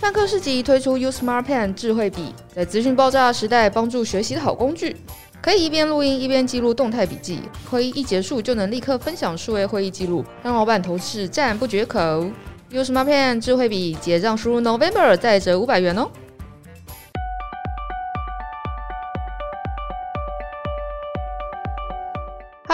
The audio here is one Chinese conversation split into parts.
泛科市集推出 U Smart Pen 智慧笔，在资讯爆炸时代，帮助学习的好工具，可以一边录音一边记录动态笔记，会议一结束就能立刻分享数位会议记录，让老板同事赞不绝口。U Smart Pen 智慧笔结账输入 November 再折五百元哦。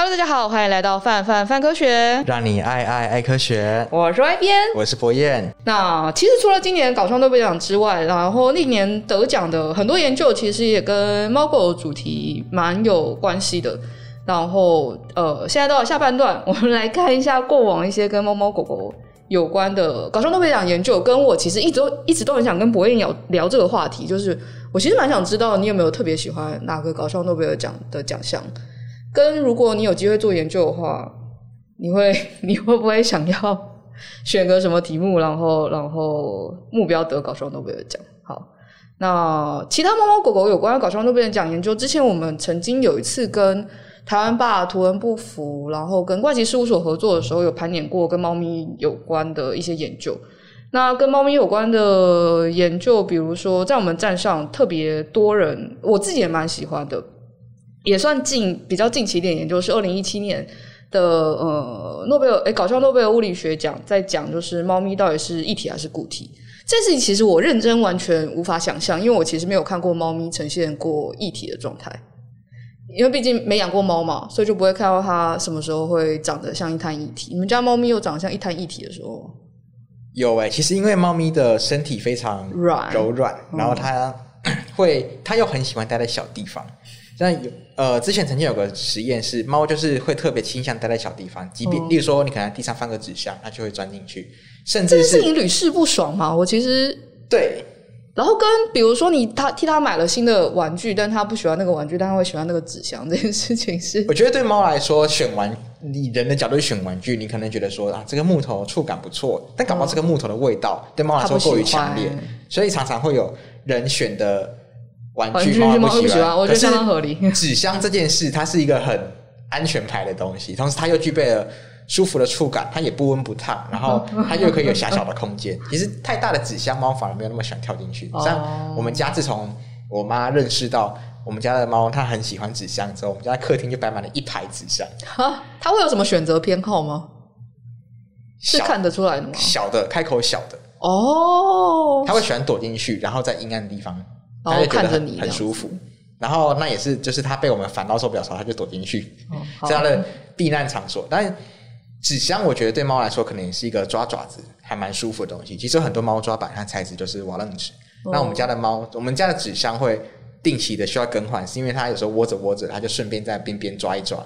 Hello，大家好，欢迎来到范范范科学，让你爱爱爱科学。我是 Y 编，我是博彦。那其实除了今年搞创诺贝尔奖之外，然后历年得奖的很多研究，其实也跟猫狗的主题蛮有关系的。然后呃，现在到了下半段，我们来看一下过往一些跟猫猫狗狗有关的搞笑诺贝尔奖研究。跟我其实一直都一直都很想跟博彦聊聊这个话题，就是我其实蛮想知道你有没有特别喜欢哪个搞笑诺贝尔奖的奖项。跟如果你有机会做研究的话，你会 你会不会想要选个什么题目，然后然后目标得搞创诺贝尔奖？好，那其他猫猫狗狗有关搞创诺贝尔奖研究，之前我们曾经有一次跟台湾吧图文不符，然后跟怪奇事务所合作的时候，有盘点过跟猫咪有关的一些研究。那跟猫咪有关的研究，比如说在我们站上特别多人，我自己也蛮喜欢的。也算近比较近期一点研究，是二零一七年的呃诺贝尔诶搞笑诺贝尔物理学奖在讲，就是猫咪到底是液体还是固体。这事情其实我认真完全无法想象，因为我其实没有看过猫咪呈现过液体的状态，因为毕竟没养过猫嘛，所以就不会看到它什么时候会长得像一滩液体。你们家猫咪有长得像一滩液体的时候？有诶、欸，其实因为猫咪的身体非常软柔软，然后它会它又很喜欢待在小地方。像有呃，之前曾经有个实验是猫就是会特别倾向待在小地方，即便、嗯、例如说你可能在地上放个纸箱，它就会钻进去，甚至是你屡试不爽嘛。我其实对，然后跟比如说你他替他买了新的玩具，但他不喜欢那个玩具，但他会喜欢那个纸箱 这件事情是，我觉得对猫来说选玩你人的角度选玩具，你可能觉得说啊这个木头触感不错，但搞不好这个木头的味道、嗯、对猫来说过于强烈，所以常常会有人选的。玩具猫不喜欢，我觉得相当合理。纸箱这件事，它是一个很安全牌的东西，同时它又具备了舒服的触感，它也不温不烫，然后它又可以有狭小的空间。其实太大的纸箱，猫反而没有那么喜欢跳进去。像我们家自从我妈认识到我们家的猫它很喜欢纸箱之后，我们家的客厅就摆满了一排纸箱。哈，它会有什么选择偏好吗？是看得出来的吗？小的，开口小的。哦，它会喜欢躲进去，然后在阴暗的地方。他就看着你很舒服，然后那也是，就是他被我们烦到受不了的时候，他就躲进去，这样的避难场所。但是纸箱，我觉得对猫来说，可能也是一个抓爪子还蛮舒服的东西。其实有很多猫抓板，它材质就是瓦楞纸。那我们家的猫，我们家的纸箱会定期的需要更换，是因为它有时候窝着窝着，它就顺便在边边抓一抓。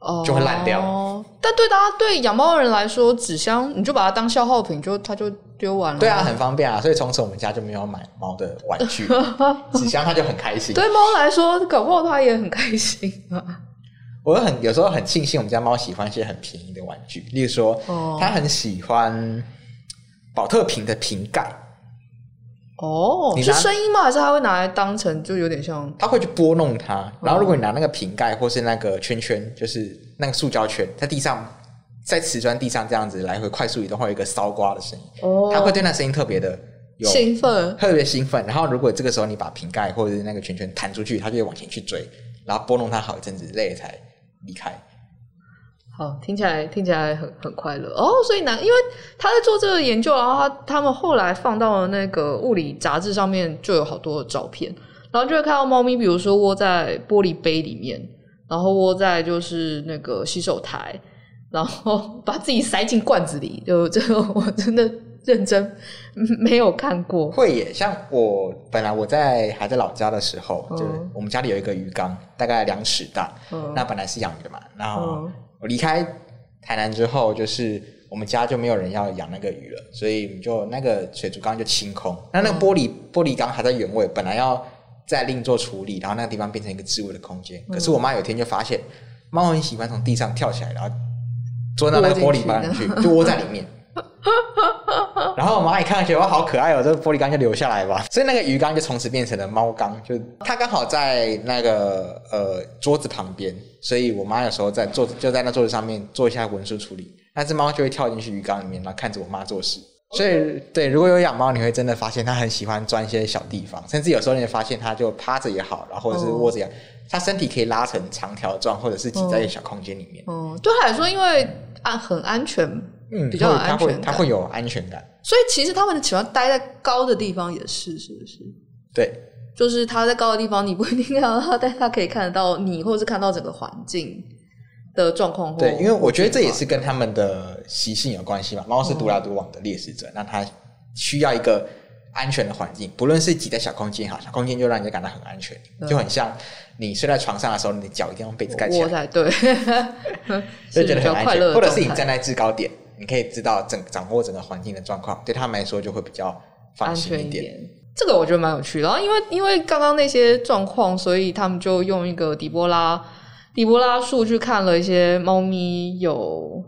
哦，就会烂掉。哦，但对大家对养猫的人来说，纸箱你就把它当消耗品，就它就丢完了。对啊，很方便啊，所以从此我们家就没有买猫的玩具，纸箱它就很开心。对猫来说，搞不好它也很开心啊。我很有时候很庆幸我们家猫喜欢一些很便宜的玩具，例如说，它很喜欢宝特瓶的瓶盖。哦，你是声音吗？还是他会拿来当成就有点像？他会去拨弄它，然后如果你拿那个瓶盖或是那个圈圈，就是那个塑胶圈，在地上，在瓷砖地上这样子来回快速移动，会有一个搔刮的声音。哦，他会对那声音特别的有兴奋，特别兴奋。然后如果这个时候你把瓶盖或者是那个圈圈弹出去，他就会往前去追，然后拨弄它好一阵子，累了才离开。好，听起来听起来很很快乐哦。所以呢，因为他在做这个研究，然后他他们后来放到了那个物理杂志上面，就有好多的照片，然后就会看到猫咪，比如说窝在玻璃杯里面，然后窝在就是那个洗手台，然后把自己塞进罐子里。就这个我真的认真没有看过。会耶，像我本来我在还在老家的时候，嗯、就我们家里有一个鱼缸，大概两尺大，嗯、那本来是养鱼的嘛，然后。嗯我离开台南之后，就是我们家就没有人要养那个鱼了，所以就那个水族缸就清空。那那个玻璃玻璃缸还在原位，本来要再另做处理，然后那个地方变成一个置物的空间。可是我妈有一天就发现，猫很喜欢从地上跳起来，然后钻到那个玻璃缸里去，就窝在里面。然后我妈一看，觉得哇，好可爱哦，这个玻璃缸就留下来吧。所以那个鱼缸就从此变成了猫缸，就它刚好在那个呃桌子旁边，所以我妈有时候在桌子就在那桌子上面做一下文书处理，那只猫就会跳进去鱼缸里面，然后看着我妈做事。所以对，如果有养猫，你会真的发现它很喜欢钻一些小地方，甚至有时候你会发现它就趴着也好，然后或者是窝着也好，它身体可以拉成长条状，或者是挤在一个小空间里面。嗯，对它来说，因为安很安全，嗯，比较有安全感，它会，会有安全感。所以其实他们喜欢待在高的地方，也是是不是？对，就是他在高的地方，你不一定看到它，但他可以看得到你，或者是看到整个环境的状况。对，因为我觉得这也是跟他们的习性有关系嘛。猫是独来独往的猎食者，那它需要一个安全的环境，不论是挤在小空间哈，小空间就让人家感到很安全，就很像你睡在床上的时候，你的脚一定要用被子盖起来，对，就觉得很安全。或者是你站在制高点，你可以知道整掌握整个环境的状况，对他们来说就会比较放心一点。这个我觉得蛮有趣的，然后因为因为刚刚那些状况，所以他们就用一个底波拉底波拉数去看了一些猫咪有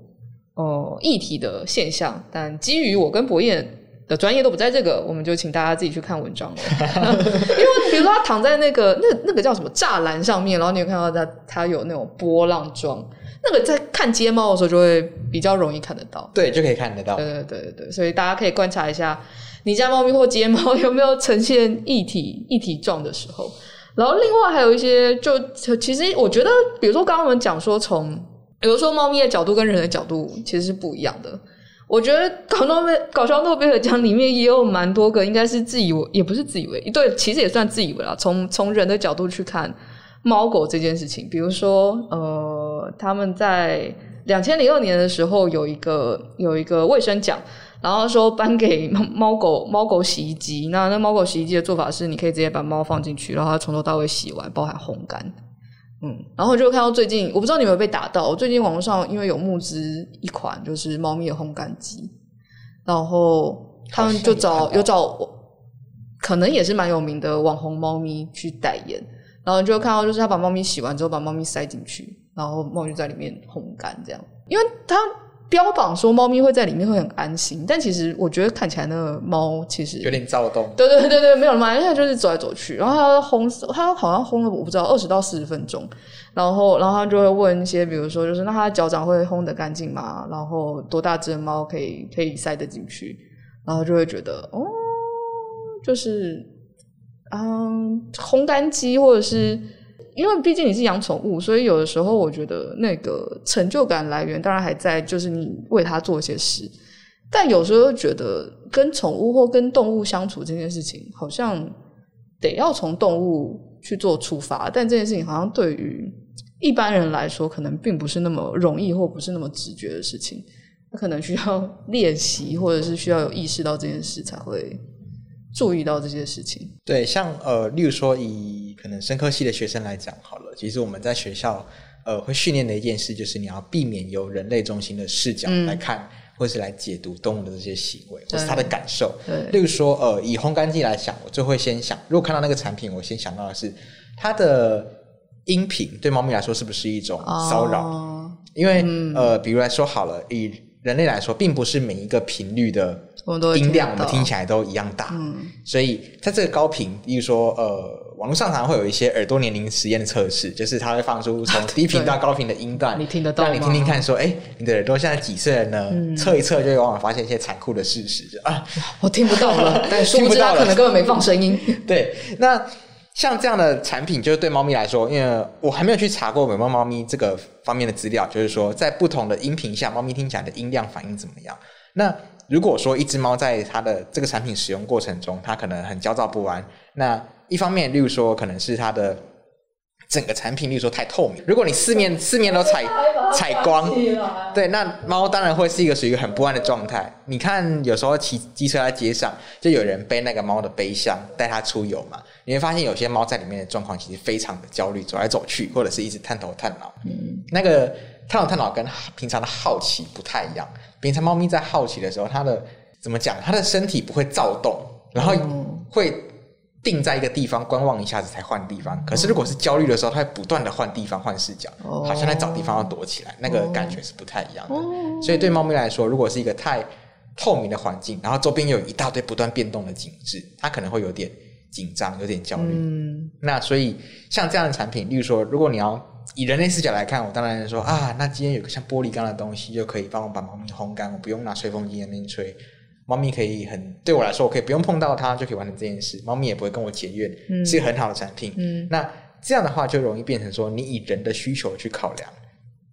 呃异体的现象，但基于我跟博彦的专业都不在这个，我们就请大家自己去看文章了。因为比如说他躺在那个那那个叫什么栅栏上面，然后你有看到它它有那种波浪状，那个在看街猫的时候就会比较容易看得到，对，就可以看得到，对对对对，所以大家可以观察一下。你家猫咪或街猫有没有呈现一体一体状的时候？然后另外还有一些，就其实我觉得，比如说刚刚我们讲说，从比如说猫咪的角度跟人的角度其实是不一样的。我觉得搞诺贝搞笑诺贝尔奖里面也有蛮多个，应该是自以为，也不是自以为，对，其实也算自以为啦。从从人的角度去看猫狗这件事情，比如说呃，他们在两千零二年的时候有一个有一个卫生奖。然后说颁给猫狗 猫狗洗衣机，那那猫狗洗衣机的做法是，你可以直接把猫放进去，然后它从头到尾洗完，包含烘干。嗯，然后就看到最近，我不知道你有没有被打到，最近网络上因为有募资一款就是猫咪的烘干机，然后他们就找有找，可能也是蛮有名的网红猫咪去代言，然后就看到就是他把猫咪洗完之后，把猫咪塞进去，然后猫就在里面烘干这样，因为他。标榜说猫咪会在里面会很安心，但其实我觉得看起来那个猫其实有点躁动。对对对对，没有嘛，因为它就是走来走去，然后它烘，它好像烘了我不知道二十到四十分钟，然后然后他就会问一些，比如说就是那它脚掌会烘得干净吗？然后多大只的猫可以可以塞得进去？然后就会觉得哦，就是嗯，烘干机或者是。因为毕竟你是养宠物，所以有的时候我觉得那个成就感来源当然还在，就是你为它做一些事。但有时候又觉得跟宠物或跟动物相处这件事情，好像得要从动物去做出发。但这件事情好像对于一般人来说，可能并不是那么容易，或不是那么直觉的事情。它可能需要练习，或者是需要有意识到这件事才会。注意到这些事情，对，像呃，例如说以可能生科系的学生来讲好了，其实我们在学校呃会训练的一件事，就是你要避免由人类中心的视角来看，嗯、或是来解读动物的这些行为，或是它的感受。对，例如说呃，以烘干机来想，我就会先想，如果看到那个产品，我先想到的是它的音频对猫咪来说是不是一种骚扰？哦、因为、嗯、呃，比如来说好了，以人类来说，并不是每一个频率的。音量我们听起来都一样大，嗯，所以在这个高频，例如说，呃，网络上常会有一些耳朵年龄实验的测试，就是它会放出从低频到高频的音段，你听得到你听听看，说，哎，你的耳朵现在几岁了呢？嗯、测一测，就会往往发现一些残酷的事实，就啊，我听不到了，但殊不知它可能根本没放声音。对，那像这样的产品，就是对猫咪来说，因为我还没有去查过美猫猫咪这个方面的资料，就是说在不同的音频下，猫咪听起来的音量反应怎么样？那如果说一只猫在它的这个产品使用过程中，它可能很焦躁不安。那一方面，例如说可能是它的整个产品，例如说太透明。如果你四面 四面都采采光，对，那猫当然会是一个属于很不安的状态。你看，有时候骑机车在街上，就有人背那个猫的背箱带它出游嘛。你会发现有些猫在里面的状况其实非常的焦虑，走来走去，或者是一直探头探脑。嗯，那个探头探脑跟平常的好奇不太一样。平常猫咪在好奇的时候，它的怎么讲？它的身体不会躁动，然后会定在一个地方观望一下子才换地方。可是如果是焦虑的时候，它会不断的换地方、换视角，好像在找地方要躲起来，那个感觉是不太一样的。所以对猫咪来说，如果是一个太透明的环境，然后周边又有一大堆不断变动的景致，它可能会有点紧张，有点焦虑。嗯，那所以像这样的产品，例如说，如果你要。以人类视角来看，我当然说啊，那今天有个像玻璃缸的东西，就可以帮我把猫咪烘干，我不用拿吹风机在那边吹，猫咪可以很对我来说，我可以不用碰到它就可以完成这件事，猫咪也不会跟我结怨，嗯、是一个很好的产品。嗯，那这样的话就容易变成说，你以人的需求去考量。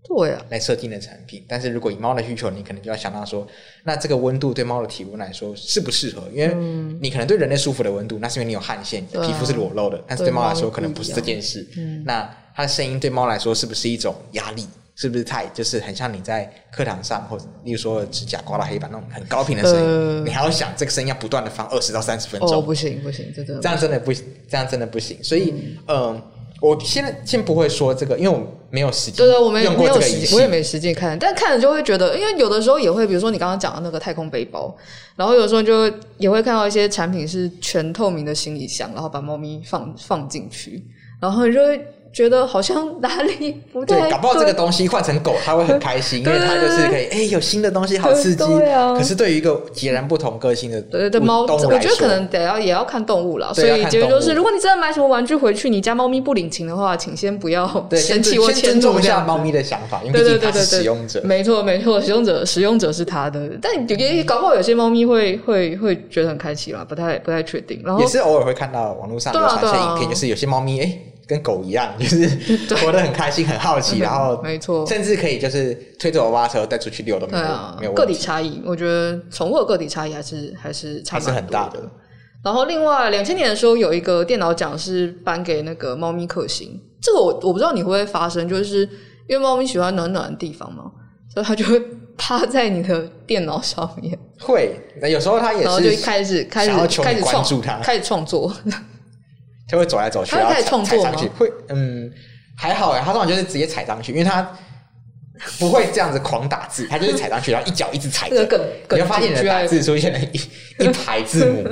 对啊，来设定的产品，但是如果以猫的需求，你可能就要想到说，那这个温度对猫的体温来说适不适合？因为你可能对人类舒服的温度，那是因为你有汗腺，皮肤是裸露的，但是对猫来说可能不是这件事。那它的声音对猫来说是不是一种压力？是不是太就是很像你在课堂上，或者例如说指甲刮到黑板那种很高频的声音，你还要想这个声音要不断的放二十到三十分钟？哦，不行不行，这个这样真的不行，这样真的不行。所以，嗯。我现在先不会说这个，因为我没有时间对对，我没没有实我也没时间看，但看了就会觉得，因为有的时候也会，比如说你刚刚讲的那个太空背包，然后有时候就也会看到一些产品是全透明的行李箱，然后把猫咪放放进去，然后你就会。觉得好像哪里不太，对，搞不好这个东西换成狗，它会很开心，因为它就是可以，哎，有新的东西，好刺激。啊、可是对于一个截然不同个性的对对猫，我觉得可能得要也要看动物了。所以结论就是，如果你真的买什么玩具回去，你家猫咪不领情的话，请先不要生气或迁就。先尊重一下猫咪的想法，因为毕竟它是使用者。没错没错，使用者使用者是他的，但也搞不好有些猫咪会会会觉得很开心啦，不太不太确定。然后也是偶尔会看到网络上有传一些影片，就是有些猫咪哎。跟狗一样，就是活得很开心、很好奇，然后没错，甚至可以就是推着娃娃车带出去遛都没有没有。个体差异，我觉得宠物的个体差异还是还是差还是很大的。然后另外两千年的时候有一个电脑奖是颁给那个猫咪克星，这个我我不知道你会不会发生，就是因为猫咪喜欢暖暖的地方嘛，所以它就会趴在你的电脑上面。会，那有时候它也是，然后就开始开始开始创开始创作。它会走来走去，然后踩踩上去。会，嗯，还好哎，他通常就是直接踩上去，因为他不会这样子狂打字，他就是踩上去，然后一脚一直踩着。你会发现你的打字出现了一 一排字母，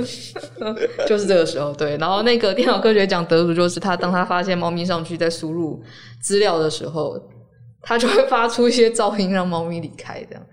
就是这个时候。对，然后那个电脑科学奖得主就是他，当他发现猫咪上去在输入资料的时候，他就会发出一些噪音，让猫咪离开，这样。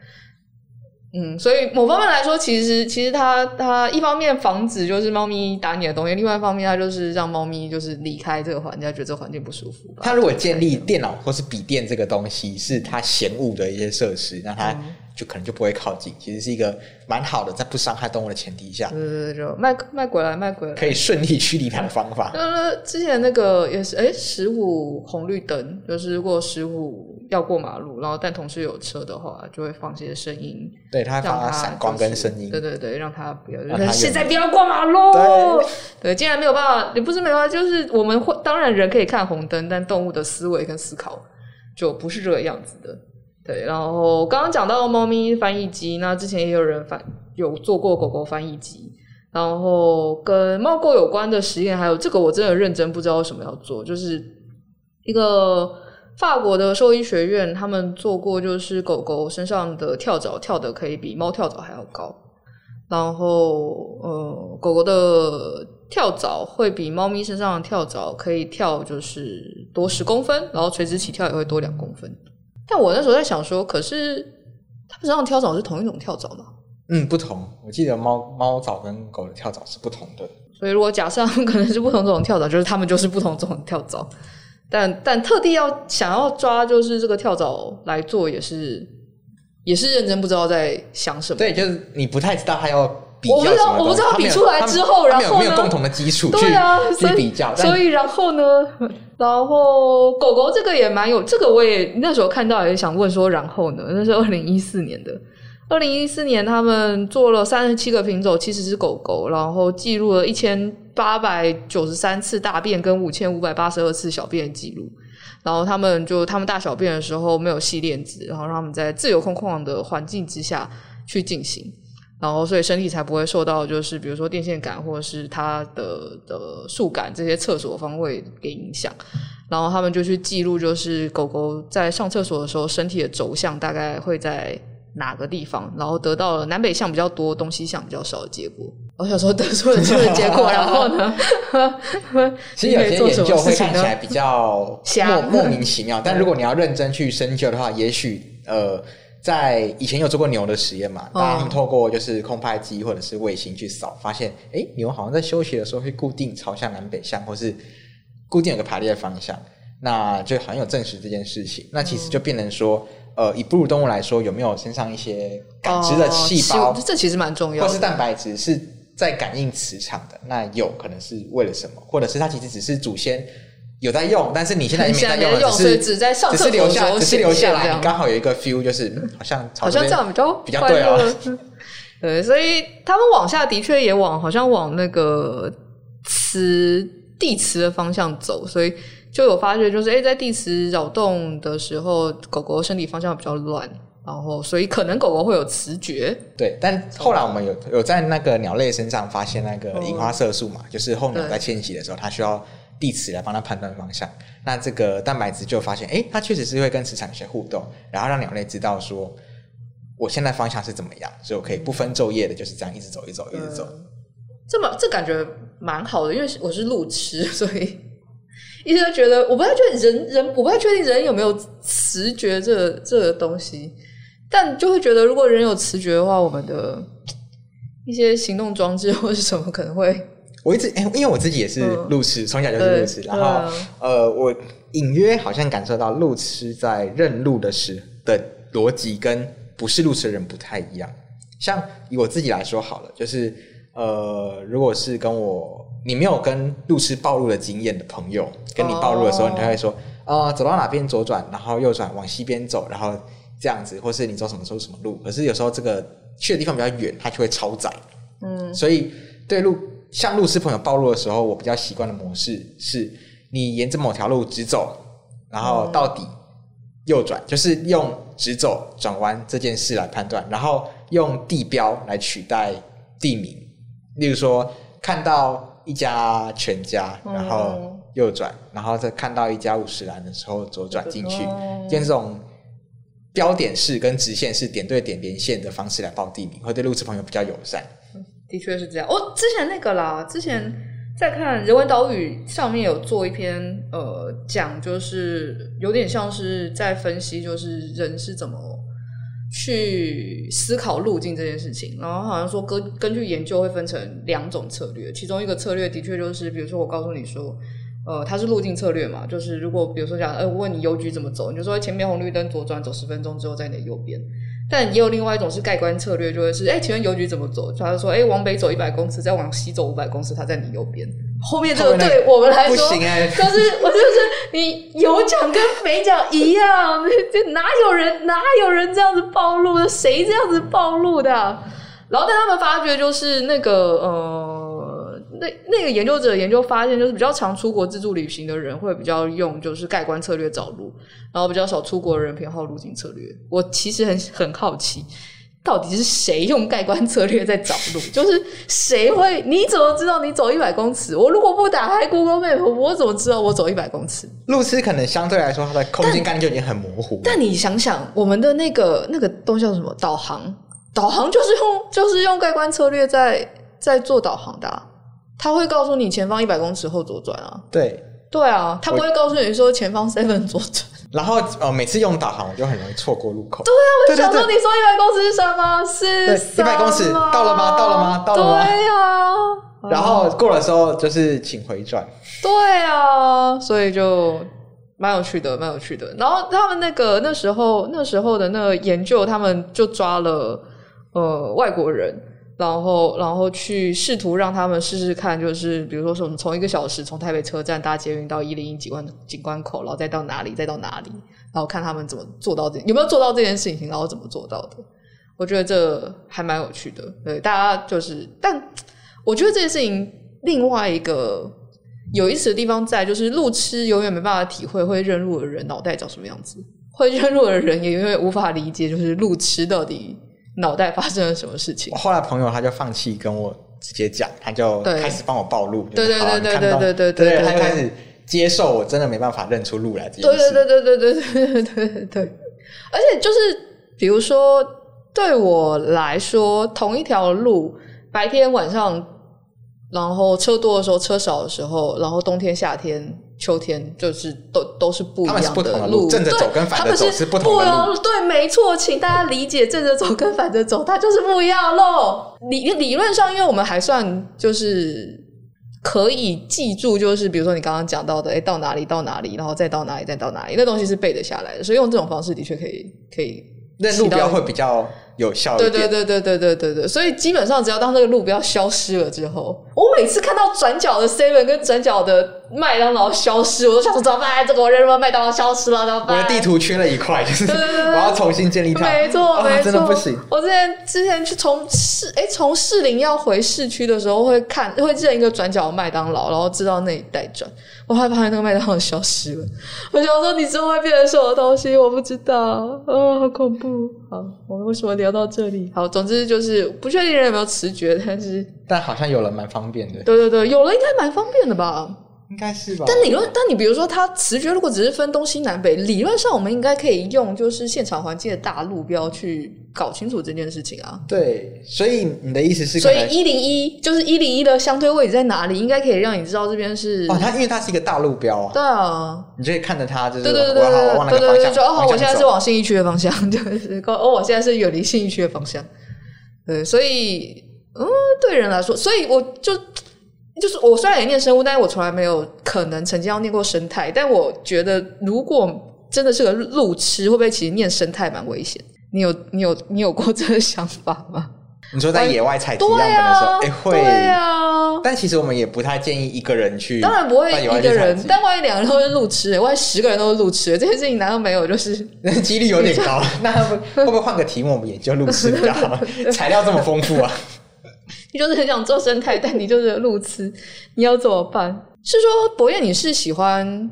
嗯，所以某方面来说，其实其实它它一方面防止就是猫咪打你的东西，另外一方面它就是让猫咪就是离开这个环境，觉得这个环境不舒服。它如果建立电脑或是笔电这个东西是它嫌恶的一些设施，那它。嗯就可能就不会靠近，其实是一个蛮好的，在不伤害动物的前提下，对对对，就卖卖鬼来卖鬼来，可以顺利驱离它的方法。呃，之前那个也是，哎，十五红绿灯，就是如果十五要过马路，然后但同时有车的话，就会放些声音，对，它放闪光跟声音，对对对，让它不要，就是现在不要过马路。对，对，既然没有办法，也不是没有办法，就是我们会，当然人可以看红灯，但动物的思维跟思考就不是这个样子的。对，然后刚刚讲到猫咪翻译机，那之前也有人翻有做过狗狗翻译机，然后跟猫狗有关的实验，还有这个我真的认真不知道为什么要做，就是一个法国的兽医学院，他们做过，就是狗狗身上的跳蚤跳得可以比猫跳蚤还要高，然后呃，狗狗的跳蚤会比猫咪身上的跳蚤可以跳就是多十公分，然后垂直起跳也会多两公分。但我那时候在想说，可是它们身上跳蚤是同一种跳蚤吗？嗯，不同。我记得猫猫蚤跟狗的跳蚤是不同的。所以如果假设可能是不同种跳蚤，就是它们就是不同种跳蚤。但但特地要想要抓就是这个跳蚤来做，也是也是认真不知道在想什么。对，就是你不太知道它要。我不知道，我不知道比出来之后，然后没有共同的基础对啊，去比较，所以然后呢，然后狗狗这个也蛮有，这个我也那时候看到也想问说，然后呢？那是二零一四年的，二零一四年他们做了三十七个品种，七十只狗狗，然后记录了一千八百九十三次大便跟五千五百八十二次小便的记录，然后他们就他们大小便的时候没有系链子，然后让他们在自由空旷的环境之下去进行。然后，所以身体才不会受到，就是比如说电线杆或者是它的的树干这些厕所方位给影响。然后他们就去记录，就是狗狗在上厕所的时候，身体的轴向大概会在哪个地方，然后得到了南北向比较多、东西向比较少的结果。我想说得出了这个结果，然后呢？其实有些研究会看起来比较莫莫名其妙，但如果你要认真去深究的话，也许呃。在以前有做过牛的实验嘛？大家他们透过就是空拍机或者是卫星去扫，发现哎、欸，牛好像在休息的时候会固定朝向南北向，或是固定有个排列的方向，那就好像有证实这件事情。那其实就变成说，呃，以哺乳动物来说，有没有身上一些感知的细胞？哦、这其实蛮重要的。或是蛋白质是在感应磁场的，那有可能是为了什么？或者是它其实只是祖先有在用，但是你现在没在用了，只是只在上只是留下，只是留下来，你刚好有一个 feel，就是好像好像这样比较比较对哦。对，所以他们往下的确也往好像往那个磁地磁的方向走，所以。就有发觉，就是诶，在地磁扰动的时候，狗狗身体方向比较乱，然后所以可能狗狗会有磁觉。对，但后来我们有有在那个鸟类身上发现那个樱花色素嘛，哦、就是候鸟在迁徙的时候，它需要地磁来帮它判断方向。那这个蛋白质就发现，诶，它确实是会跟磁场有些互动，然后让鸟类知道说，我现在方向是怎么样，所以我可以不分昼夜的就是这样一直走，一直走，一直走。这么这感觉蛮好的，因为我是路痴，所以。一直都觉得，我不太确定人人，我不太确定人有没有磁觉这、这个东西，但就会觉得，如果人有磁觉的话，我们的一些行动装置或是什么可能会。我一直，因为我自己也是路痴，从、嗯、小就是路痴，然后、啊、呃，我隐约好像感受到路痴在认路的时的逻辑跟不是路痴的人不太一样。像以我自己来说好了，就是呃，如果是跟我。你没有跟路痴暴露的经验的朋友跟你暴露的时候，你就会说，呃，走到哪边左转，然后右转往西边走，然后这样子，或是你走什么走什么路。可是有时候这个去的地方比较远，它就会超载。嗯，所以对路像路痴朋友暴露的时候，我比较习惯的模式是，你沿着某条路直走，然后到底右转，就是用直走转弯这件事来判断，然后用地标来取代地名，例如说看到。一家全家，然后右转，嗯、然后再看到一家五十兰的时候左转进去，用这种标点式跟直线式点对点连线的方式来报地名，会对路痴朋友比较友善。的确是这样。哦，之前那个啦，之前在看人文岛屿上面有做一篇呃讲，就是有点像是在分析，就是人是怎么。去思考路径这件事情，然后好像说根根据研究会分成两种策略，其中一个策略的确就是，比如说我告诉你说，呃，它是路径策略嘛，就是如果比如说讲，呃，我问你邮局怎么走，你就说前面红绿灯左转，走十分钟之后在你的右边。但也有另外一种是盖棺策略，就会是，哎，请问邮局怎么走？他就说，哎，往北走一百公尺，再往西走五百公尺，他在你右边。后面这个对我们来说，不行欸、就是我就是你有奖跟没奖一样，这哪有人哪有人这样子暴露的？谁这样子暴露的？然后但他们发觉就是那个呃，那那个研究者研究发现，就是比较常出国自助旅行的人会比较用就是盖棺策略找路，然后比较少出国的人偏好路径策略。我其实很很好奇。到底是谁用盖棺策略在找路？就是谁会？你怎么知道你走一百公尺？我如果不打开 Google Map，我怎么知道我走一百公尺？路痴可能相对来说，它的空间概念就已经很模糊但。但你想想，我们的那个那个东西叫什么？导航，导航就是用就是用盖棺策略在在做导航的啊。他会告诉你前方一百公尺后左转啊。对对啊，他不会告诉你说前方 seven 左转。然后呃，每次用导航我就很容易错过路口。对啊，我就想说你说一百公尺是什么？是一百公尺到了吗？到了吗？到了吗？对啊。然后过的时候就是请回转。对啊，所以就蛮有趣的，蛮有趣的。然后他们那个那时候那时候的那个研究，他们就抓了呃外国人。然后，然后去试图让他们试试看，就是比如说，什么从一个小时从台北车站搭捷运到一零一景观景观口，然后再到哪里，再到哪里，然后看他们怎么做到这，有没有做到这件事情，然后怎么做到的。我觉得这还蛮有趣的。对，大家就是，但我觉得这件事情另外一个有意思的地方在，就是路痴永远没办法体会会认路的人脑袋长什么样子，会认路的人也永远无法理解，就是路痴到底。脑袋发生了什么事情？我后来朋友他就放弃跟我直接讲，他就开始帮我暴露。对对对对对对对，他开始接受我真的没办法认出路来这件事。对对对对对对对对对。而且就是比如说对我来说，同一条路，白天晚上，然后车多的时候，车少的时候，然后冬天夏天。秋天就是都都是不一样的路，正着走跟反着走是不同的路。对，没错，请大家理解，正着走跟反着走，它就是不一样喽。理理论上，因为我们还算就是可以记住，就是比如说你刚刚讲到的，哎，到哪里到哪里，然后再到哪里再到哪里，那东西是背得下来的，所以用这种方式的确可以可以。那路标会比较有效一点。对对对对对对对对，所以基本上只要当这个路标消失了之后，我每次看到转角的 Seven 跟转角的麦当劳消失，我都想说怎么办？这个我认为麦当劳消失了怎么办？我的地图缺了一块，就是我要重新建立它。没错没错，真的不行。我之前之前去从市哎从市林要回市区的时候，会看会认一个转角的麦当劳，然后知道那一带转。我害怕那个麦当劳消失了。我想说你之后会变成什么东西？我不知道。啊、哦，好恐怖。好，我们为什么聊到这里？好，总之就是不确定人有没有直觉，但是但好像有了蛮方便的。对对对，有了应该蛮方便的吧。应该是吧。但理论，但你比如说，它磁觉如果只是分东西南北，理论上我们应该可以用就是现场环境的大路标去搞清楚这件事情啊。对，所以你的意思是，所以一零一就是一零一的相对位置在哪里，应该可以让你知道这边是哦，它因为它是一个大路标啊。对啊，你可以看着它，就是对对对对对对对，说哦，我现在是往信义区的方向，就是哦，我现在是远离信义区的方向。对，所以嗯，对人来说，所以我就。就是我虽然也念生物，但是我从来没有可能曾经要念过生态。但我觉得，如果真的是个路痴，会不会其实念生态蛮危险？你有你有你有过这个想法吗？你说在野外采集样本的时候，哎、啊欸，会。对啊。但其实我们也不太建议一个人去。当然不会一个人，但万一两个人都是路痴，万一十个人都是路痴，这件事情难道没有？就是那几率有点高。那会不会换个题目，我们研究路痴比较好？材料这么丰富啊。你就是很想做生态，但你就是路痴，你要怎么办？是说博彦，你是喜欢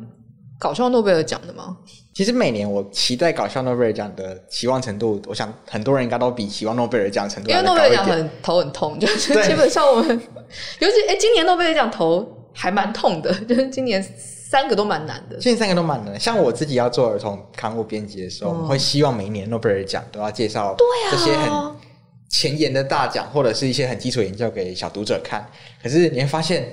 搞笑诺贝尔奖的吗？其实每年我期待搞笑诺贝尔奖的期望程度，我想很多人应该都比期望诺贝尔奖程度。因为诺贝尔奖很头很痛，就是 基本上我们，尤其哎，今年诺贝尔奖头还蛮痛的，就是今年三个都蛮难的。今年三个都蛮难的，像我自己要做儿童刊物编辑的时候，嗯、我会希望每一年诺贝尔奖都要介绍这些很。前沿的大奖，或者是一些很基础研究给小读者看，可是你会发现，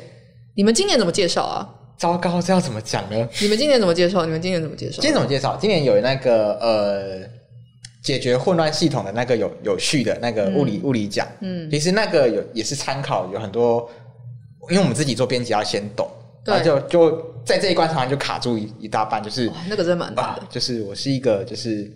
你们今年怎么介绍啊？糟糕，这要怎么讲呢？你们今年怎么介绍？你们今年怎么介绍？今年怎么介绍？今年有那个呃，解决混乱系统的那个有有序的那个物理、嗯、物理奖，嗯，其实那个有也是参考，有很多，因为我们自己做编辑要先懂，对，然后就就在这一关上就卡住一一大半，就是那个真蛮难的、啊，就是我是一个就是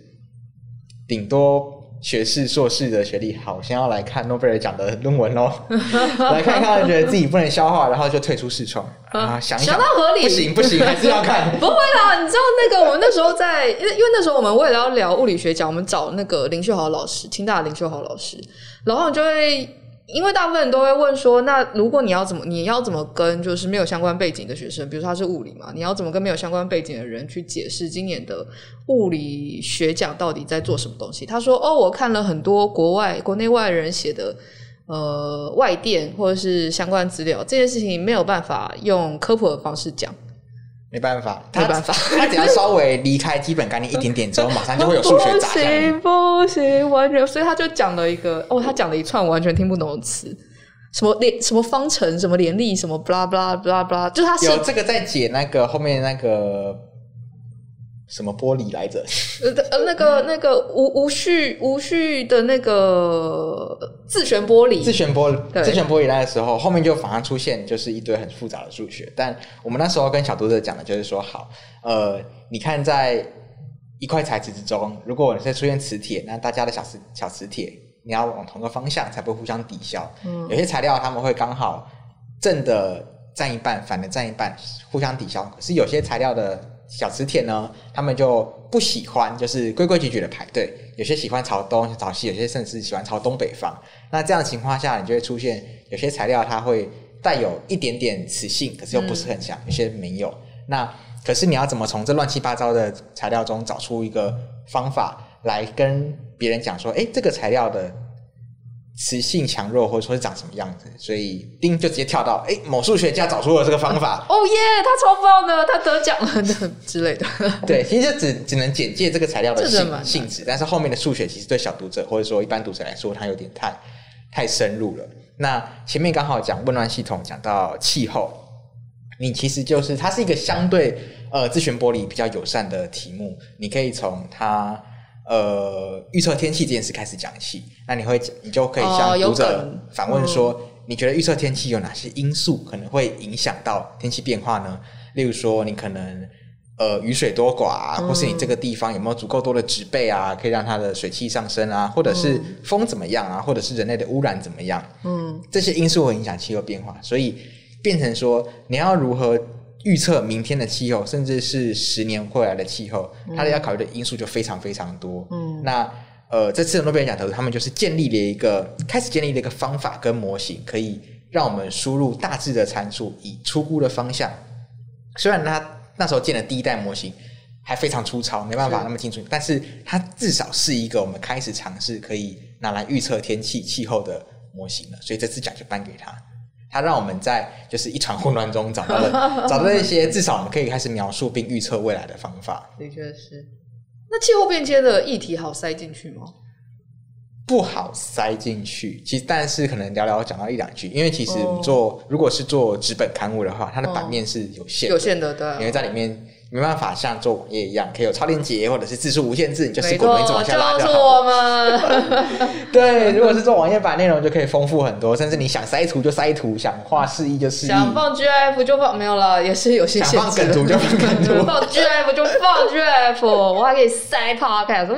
顶多。学士、硕士的学历，好，先要来看诺贝尔奖的论文喽，来看看，觉得自己不能消化，然后就退出视窗啊，想一想，想到合理，不行不行，还是要看。不会啦，你知道那个我们那时候在，因为因为那时候我们为了要聊物理学奖，我们找那个林秀豪老师，清大的林秀豪老师，然后就会。因为大部分人都会问说，那如果你要怎么，你要怎么跟就是没有相关背景的学生，比如说他是物理嘛，你要怎么跟没有相关背景的人去解释今年的物理学奖到底在做什么东西？他说：“哦，我看了很多国外、国内外人写的呃外电或者是相关资料，这件事情没有办法用科普的方式讲。”没办法，没办法，他只要稍微离开基本概念一点点之后，马上就会有数学砸下行不行，完全，所以他就讲了一个哦，他讲了一串完全听不懂的词，什么连什么方程，什么联立，什么布拉布拉布拉布拉，就他是有这个在解那个后面那个。什么玻璃来着？呃呃，那个那个无无序无序的那个自旋玻璃，自旋玻璃，自旋玻璃来的时候，后面就反而出现就是一堆很复杂的数学。但我们那时候跟小读者讲的就是说，好，呃，你看在一块材质之中，如果你再出现磁铁，那大家的小磁小磁铁，你要往同个方向才不会互相抵消。嗯，有些材料他们会刚好正的占一半，反的占一半，互相抵消。可是有些材料的。小磁铁呢，他们就不喜欢，就是规规矩矩的排队。有些喜欢朝东朝西，有些甚至喜欢朝东北方。那这样的情况下，你就会出现有些材料它会带有一点点磁性，可是又不是很强；嗯、有些没有。那可是你要怎么从这乱七八糟的材料中找出一个方法来跟别人讲说，哎，这个材料的。磁性强弱，或者说是长什么样子，所以丁就直接跳到，哎，某数学家找出了这个方法。哦耶，他超棒的，他得奖了之类的。对，其实就只只能简介这个材料的性性质，但是后面的数学其实对小读者或者说一般读者来说，它有点太太深入了。那前面刚好讲混乱系统，讲到气候，你其实就是它是一个相对呃自旋玻璃比较友善的题目，你可以从它。呃，预测天气这件事开始讲起，那你会，你就可以向读者反问说：“你觉得预测天气有哪些因素可能会影响到天气变化呢？例如说，你可能呃雨水多寡啊，或是你这个地方有没有足够多的植被啊，可以让它的水汽上升啊，或者是风怎么样啊，或者是人类的污染怎么样？嗯，这些因素会影响气候变化，所以变成说你要如何预测明天的气候，甚至是十年未来的气候，它的要考虑的因素就非常非常多。嗯，那呃这次的诺贝尔奖得主他们就是建立了一个开始建立了一个方法跟模型，可以让我们输入大致的参数，以初估的方向。虽然他那时候建的第一代模型还非常粗糙，没办法那么清楚，是但是它至少是一个我们开始尝试可以拿来预测天气气候的模型了。所以这次奖就颁给他，他让我们在就是一团混乱中找到了 找到了一些至少我们可以开始描述并预测未来的方法。的确是。那气候变迁的议题好塞进去吗？不好塞进去，其实但是可能聊聊讲到一两句，因为其实做、oh. 如果是做纸本刊物的话，它的版面是有限的，有限的，对、啊，因为在里面没办法像做网页一样，可以有超链接或者是字数无限制，你就是滚轮一直往下拉就好。我们 对，如果是做网页版内容就可以丰富很多，甚至你想塞图就塞图，想画示意就示意，想放 GIF 就放，没有了，也是有些限制。想放梗图就放梗图，放 GIF 就放 GIF，我还可以塞 Podcast。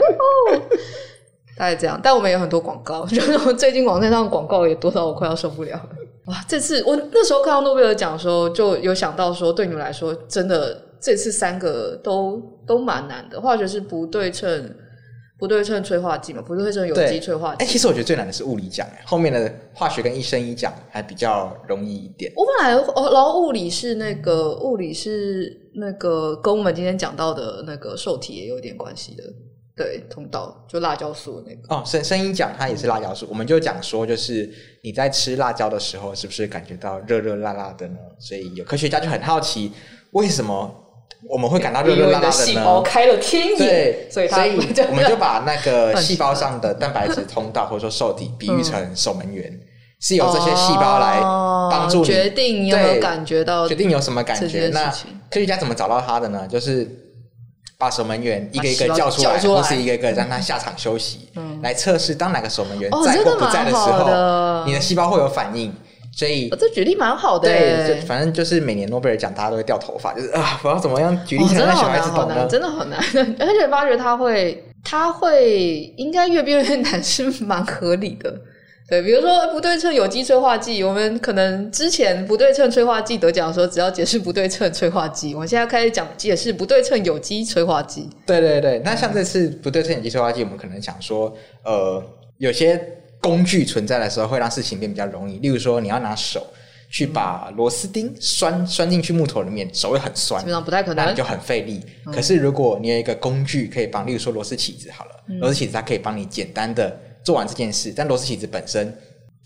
大概这样，但我们有很多广告，就是最近网站上广告也多到我快要受不了了。哇，这次我那时候看到诺贝尔奖的时候，就有想到说，对你们来说，真的这次三个都都蛮难的。化学是不对称不对称催化剂嘛，不对称有机催化剂。哎、欸，其实我觉得最难的是物理奖，后面的化学跟一生一奖还比较容易一点。我本来哦，然后物理是那个物理是那个跟我们今天讲到的那个受体也有点关系的。对，通道就辣椒素那个哦，声声音讲它也是辣椒素，嗯、我们就讲说，就是你在吃辣椒的时候，是不是感觉到热热辣辣的呢？所以有科学家就很好奇，为什么我们会感到热热辣辣的呢？细胞开了天眼，对，所以所以 我们就把那个 细胞上的蛋白质通道或者说受体比喻成守门员，嗯、是由这些细胞来帮助你决定你有没有感觉到，决定有什么感觉。那科学家怎么找到它的呢？就是。把守门员一个一个叫出来，或是一个一个让他下场休息，嗯、来测试当哪个守门员在或不在的时候，哦、你的细胞会有反应。所以，哦、这举例蛮好的。对，就反正就是每年诺贝尔奖，大家都会掉头发，就是啊，我要怎么样举例才能让小孩子懂呢？真的好难，而且发觉他会，他会应该越变越难，是蛮合理的。对，比如说不对称有机催化剂，我们可能之前不对称催化剂得奖的时候，只要解释不对称催化剂。我们现在开始讲解释不对称有机催化剂。对对对，那像这次不对称有机催化剂，我们可能想说，呃，有些工具存在的时候，会让事情变比较容易。例如说，你要拿手去把螺丝钉拴拴进去木头里面，手会很酸，基本上不太可能，那你就很费力。嗯、可是如果你有一个工具可以帮，例如说螺丝起子好了，螺丝起子它可以帮你简单的。做完这件事，但螺丝起子本身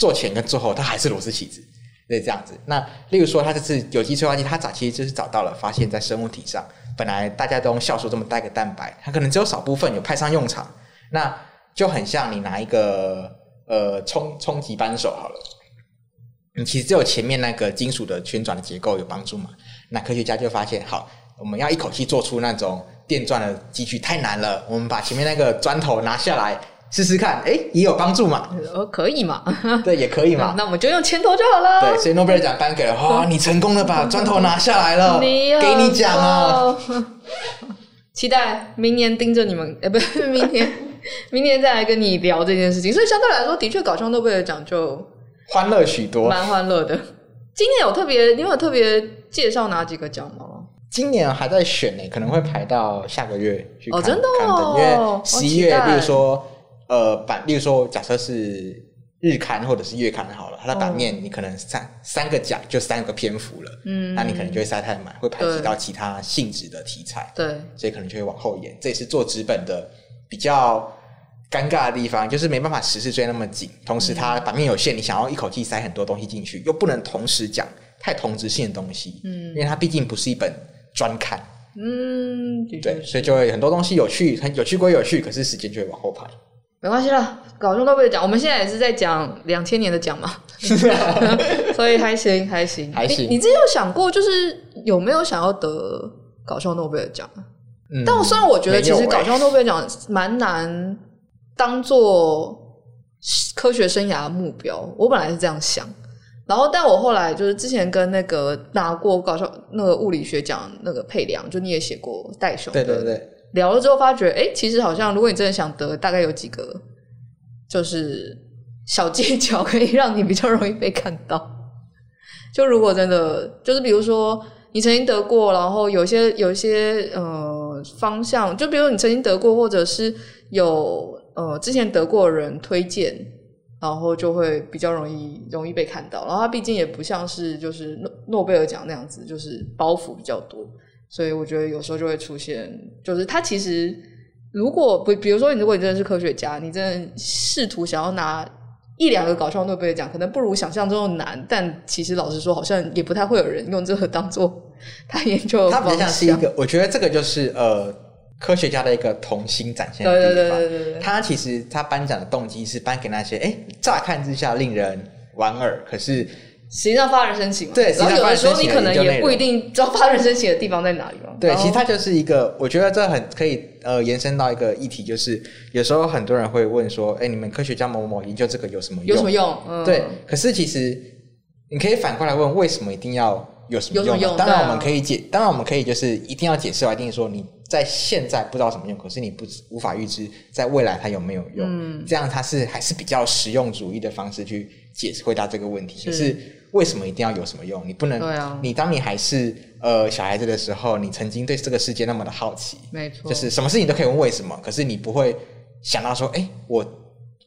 做前跟做后，它还是螺丝起子，对，这样子。那例如说，它这次有机催化剂，它早期就是找到了，发现在生物体上，本来大家都用酵素这么带个蛋白，它可能只有少部分有派上用场。那就很像你拿一个呃冲冲击扳手好了，你其实只有前面那个金属的旋转的结构有帮助嘛。那科学家就发现，好，我们要一口气做出那种电钻的机具太难了，我们把前面那个砖头拿下来。试试看，哎，也有帮助嘛？呃，可以嘛？对，也可以嘛。那我们就用签头就好了。对，所以诺贝尔奖颁给了，哇，你成功的把砖头拿下来了，你给你奖啊！期待明年盯着你们，哎，不是明年，明年再来跟你聊这件事情。所以相对来说，的确搞笑诺贝尔奖就欢乐许多，蛮欢乐的。今年有特别，你有特别介绍哪几个奖吗？今年还在选呢，可能会排到下个月去看。哦，真的哦，因为十一月，例如说。呃，版，例如说，假设是日刊或者是月刊好了，它的版面你可能三、哦、三个奖就三个篇幅了，嗯，那你可能就会塞太满，会排挤到其他性质的题材，对，所以可能就会往后延。这也是做纸本的比较尴尬的地方，就是没办法时事追那么紧，同时它版面有限，你想要一口气塞很多东西进去，又不能同时讲太同质性的东西，嗯，因为它毕竟不是一本专刊，嗯，对，所以就会很多东西有趣，很有趣归有趣，可是时间就会往后排。没关系啦，搞笑诺贝尔奖，我们现在也是在讲两千年的奖嘛，所以还行还行还行。你你之前有想过，就是有没有想要得搞笑诺贝尔奖？嗯，但我虽然我觉得其实搞笑诺贝尔奖蛮难当做科学生涯的目标，我本来是这样想，然后，但我后来就是之前跟那个拿过搞笑那个物理学奖那个佩良，就你也写过戴熊，对对对，聊了之后发觉，哎，其实好像如果你真的想得，大概有几个就是小技巧可以让你比较容易被看到。就如果真的就是比如说你曾经得过，然后有些有一些呃方向，就比如你曾经得过，或者是有呃之前得过的人推荐。然后就会比较容易容易被看到，然后他毕竟也不像是就是诺诺贝尔奖那样子，就是包袱比较多，所以我觉得有时候就会出现，就是他其实如果不，比如说你如果你真的是科学家，你真的试图想要拿一两个搞笑诺贝尔奖，可能不如想象中的难，但其实老实说，好像也不太会有人用这个当做他研究的方向。他比较像是一个，我觉得这个就是呃。科学家的一个童心展现的地方。对对对对对，他其实他颁奖的动机是颁给那些哎，乍看之下令人莞尔，可是实际上发人深省。对，然后有的时候你可能也不一定知道发人深省的地方在哪里嘛。对，其实它就是一个，我觉得这很可以呃延伸到一个议题，就是有时候很多人会问说，哎，你们科学家某某某研究这个有什么用？有什么用？嗯，对。可是其实你可以反过来问，为什么一定要有什么用？当然我们可以解，当然我们可以就是一定要解释，一定说你。在现在不知道什么用，可是你不无法预知在未来它有没有用。嗯，这样它是还是比较实用主义的方式去解释回答这个问题。是，可是为什么一定要有什么用？你不能，对啊，你当你还是呃小孩子的时候，你曾经对这个世界那么的好奇，没错，就是什么事情都可以问为什么，可是你不会想到说，哎，我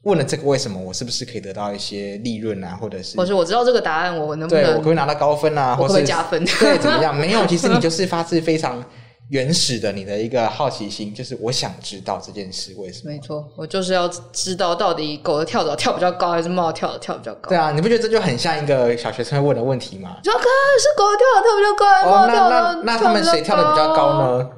问了这个为什么，我是不是可以得到一些利润啊，或者是，或者我知道这个答案，我能不能，对，我可不可以拿到高分啊，或者加分？对，怎么样？没有，其实你就是发自非常。原始的你的一个好奇心，就是我想知道这件事为什么。没错，我就是要知道到底狗的跳蚤跳比较高，还是猫跳蚤跳比较高。对啊，你不觉得这就很像一个小学生会问的问题吗？是狗的跳蚤跳比较高，还是猫跳蚤跳比较高？哦，那那那他们谁跳的比较高呢？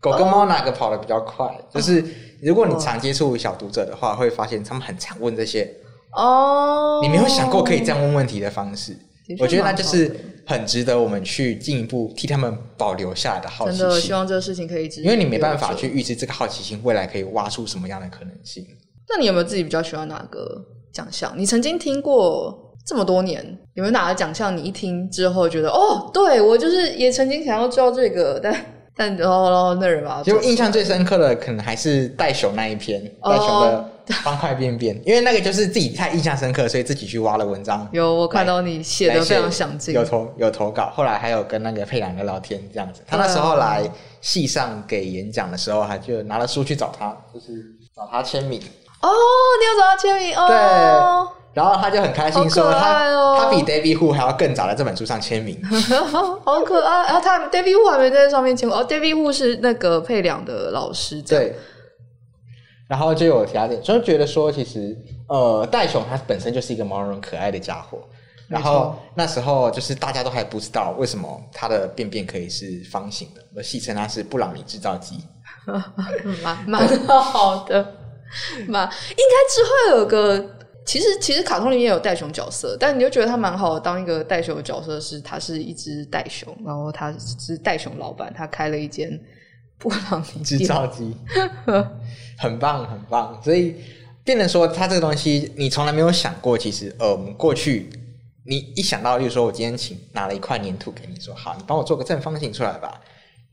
狗跟猫哪个跑得比较快？哦，就是如果你常接触小读者的话，会发现他们很常问这些哦。你没有想过可以这样问问题的方式？我觉得那就是。很值得我们去进一步替他们保留下来的好奇心。真的希望这个事情可以，因为你没办法去预知这个好奇心未来可以挖出什么样的可能性。那你有没有自己比较喜欢哪个奖项？你曾经听过这么多年，有没有哪个奖项你一听之后觉得哦，对我就是也曾经想要知道这个，但但然后然后那人吧，就印象最深刻的可能还是戴熊那一篇，戴熊的。方块便便，因为那个就是自己太印象深刻，所以自己去挖了文章。有我看到你写的非常详尽，有投有投稿，后来还有跟那个佩良聊聊天这样子。他那时候来系上给演讲的时候，还就拿了书去找他，就是找他签名。哦，你要找他签名哦？对。然后他就很开心说他，哦、他他比 David Hu 还要更早在这本书上签名，好可爱。然后他 David Hu 还没在上面签过，哦，David Hu 是那个佩良的老师，对。然后就有其他点，就觉得说，其实呃，袋熊它本身就是一个毛茸茸可爱的家伙。然后那时候就是大家都还不知道为什么它的便便可以是方形的，我戏称它是布朗尼制造机，蛮 蛮好的。蛮应该之后有个，其实其实卡通里面有袋熊角色，但你就觉得他蛮好的。当一个袋熊的角色是，他是一只袋熊，然后他是袋熊老板，他开了一间。布朗尼制造机，很棒很棒，所以变成说，它这个东西你从来没有想过，其实呃，我们过去你一想到，例如说我今天请拿了一块粘土给你说，好，你帮我做个正方形出来吧。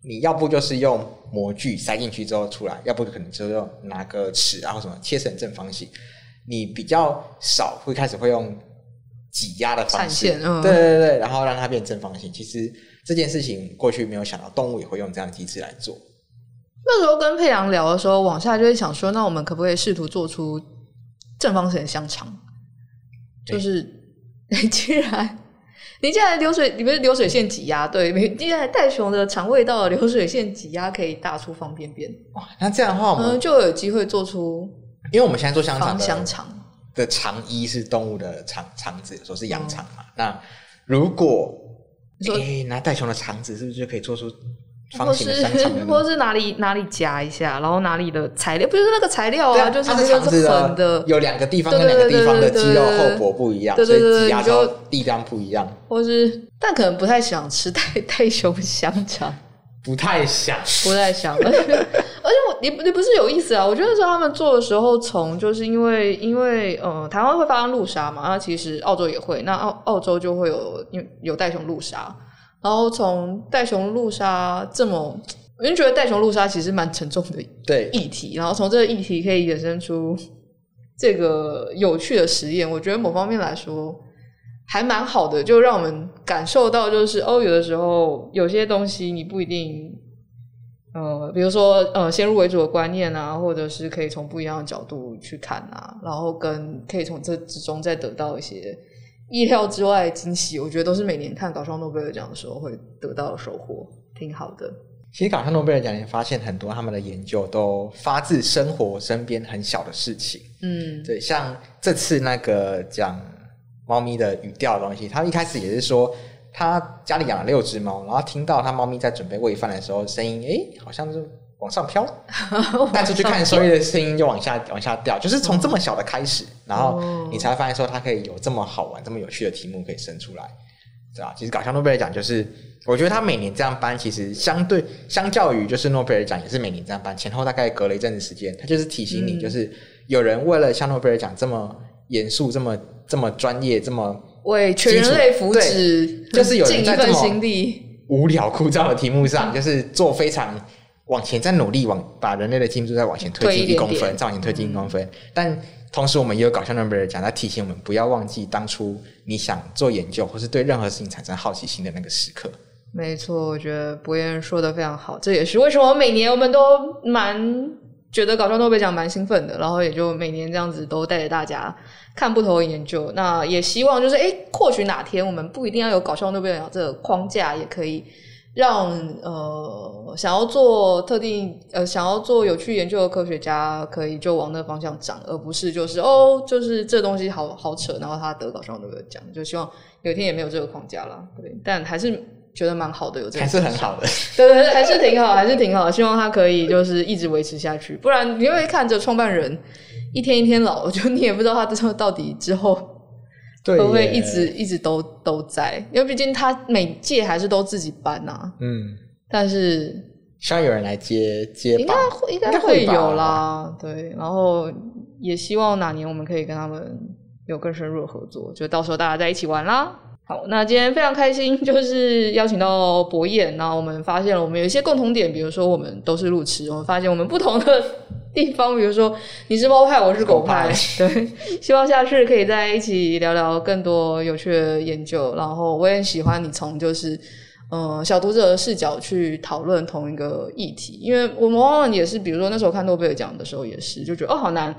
你要不就是用模具塞进去之后出来，要不可能就用拿个尺然后什么切成正方形。你比较少会开始会用挤压的方式，嗯、对对对，然后让它变正方形。其实这件事情过去没有想到，动物也会用这样的机制来做。那时候跟佩良聊的时候，往下就会想说，那我们可不可以试图做出正方形的香肠？就是你 既然你既然流水，你不是流水线挤压？对，你既然戴熊的肠胃道流水线挤压可以大出方便便。哇，那这样的话，我们就有机会做出，因为我们现在做香肠香肠的肠衣是动物的肠肠子，说是羊肠嘛。嗯、那如果诶拿戴熊的肠子，是不是就可以做出？或是 或是哪里哪里夹一下，然后哪里的材料，不就是那个材料啊？就是它是横的，有两个地方跟两个地方的肌肉厚薄不一样，所以挤压的力量不一样。或是，但可能不太想吃太太熊香肠，不太想，不太想。而且而且我你你不是有意思啊。我觉得说他们做的时候，从就是因为因为呃台湾会发生路杀嘛，那其实澳洲也会，那澳澳洲就会有有有袋熊路杀，然后从袋熊路杀这么，我就觉得袋熊路杀其实蛮沉重的对议题，然后从这个议题可以衍生出这个有趣的实验，我觉得某方面来说。还蛮好的，就让我们感受到，就是哦，有的时候有些东西你不一定，呃，比如说呃，先入为主的观念啊，或者是可以从不一样的角度去看啊，然后跟可以从这之中再得到一些意料之外的惊喜，我觉得都是每年看搞笑诺贝尔奖的时候会得到的收获，挺好的。其实搞笑诺贝尔奖，你发现很多他们的研究都发自生活身边很小的事情，嗯，对，像这次那个讲。猫咪的语调的东西，他一开始也是说，他家里养了六只猫，然后听到他猫咪在准备喂饭的时候，声音诶好像是往上飘，但是去看收益的声音就往下往下掉，就是从这么小的开始，然后你才发现说它可以有这么好玩、这么有趣的题目可以生出来，对吧？其实搞笑诺贝尔奖就是，我觉得他每年这样颁，其实相对相较于就是诺贝尔奖也是每年这样颁，前后大概隔了一阵子时间，他就是提醒你，就是有人为了像诺贝尔奖这么严肃这么。这么专业，这么为全人类福祉，就是有人在这么心力。无聊枯燥的题目上，就是做非常往前，再努力往把人类的进步再往前推进一公分，再往前推进一公分。嗯、但同时，我们也有搞笑诺贝尔奖，在提醒我们不要忘记当初你想做研究或是对任何事情产生好奇心的那个时刻。没错，我觉得博彦说的非常好，这也是为什么每年我们都蛮觉得搞笑诺贝尔奖蛮兴奋的，然后也就每年这样子都带着大家。看不同的研究，那也希望就是，诶，或许哪天我们不一定要有搞笑诺贝尔奖这个框架，也可以让呃想要做特定呃想要做有趣研究的科学家，可以就往那个方向长，而不是就是哦，就是这东西好好扯，然后他得搞笑诺贝尔奖，就希望有一天也没有这个框架了，对，但还是觉得蛮好的，有这个还是很好的，对对对，还是挺好，还是挺好，希望他可以就是一直维持下去，不然你会看着创办人。一天一天老，就你也不知道他之后到底之后会不会一直一直都都在，因为毕竟他每届还是都自己办呐、啊。嗯，但是希望有人来接接，应该会应该会有啦。对，然后也希望哪年我们可以跟他们有更深入的合作，就到时候大家在一起玩啦。好，那今天非常开心，就是邀请到博彦，然后我们发现了我们有一些共同点，比如说我们都是路痴，我们发现我们不同的地方，比如说你是猫派，我是狗派，对，希望下次可以在一起聊聊更多有趣的研究，然后我也喜欢你从就是嗯、呃、小读者的视角去讨论同一个议题，因为我们往往也是，比如说那时候看诺贝尔奖的时候也是，就觉得哦好难。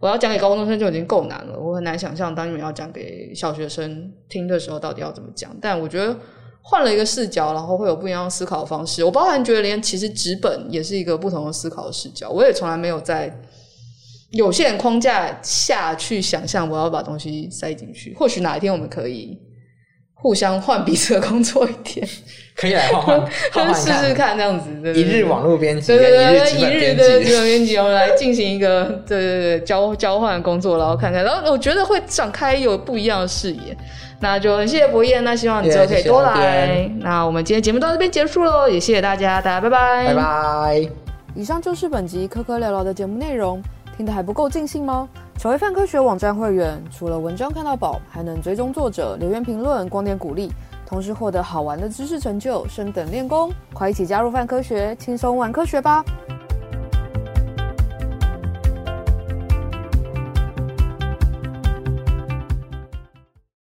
我要讲给高中生就已经够难了，我很难想象当你们要讲给小学生听的时候，到底要怎么讲。但我觉得换了一个视角，然后会有不一样的思考方式。我包含觉得，连其实纸本也是一个不同的思考的视角。我也从来没有在有限框架下去想象我要把东西塞进去。或许哪一天我们可以。互相换彼此的工作一点，可以来换换，试试看这样子。对对对，一日网络编辑，对对对，一日的纸本编辑，我们来进行一个对对对交交换工作，然后看看，然后我觉得会展开有不一样的视野。那就很谢谢博彦，那希望你之后可以多来。那我们今天节目到这边结束喽，也谢谢大家，大家拜拜，拜拜。以上就是本集科科聊聊的节目内容。听得还不够尽兴吗？成为泛科学网站会员，除了文章看到宝，还能追踪作者、留言评论、光点鼓励，同时获得好玩的知识成就、升等练功。快一起加入泛科学，轻松玩科学吧！